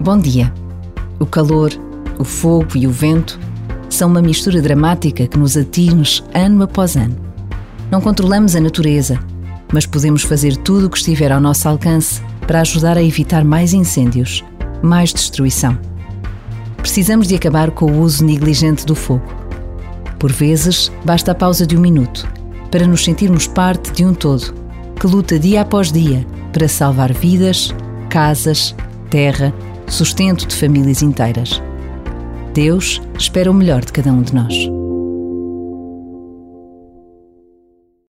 Bom dia. O calor, o fogo e o vento são uma mistura dramática que nos atinge ano após ano. Não controlamos a natureza, mas podemos fazer tudo o que estiver ao nosso alcance para ajudar a evitar mais incêndios, mais destruição. Precisamos de acabar com o uso negligente do fogo. Por vezes, basta a pausa de um minuto para nos sentirmos parte de um todo que luta dia após dia para salvar vidas, casas, terra, sustento de famílias inteiras. Deus espera o melhor de cada um de nós.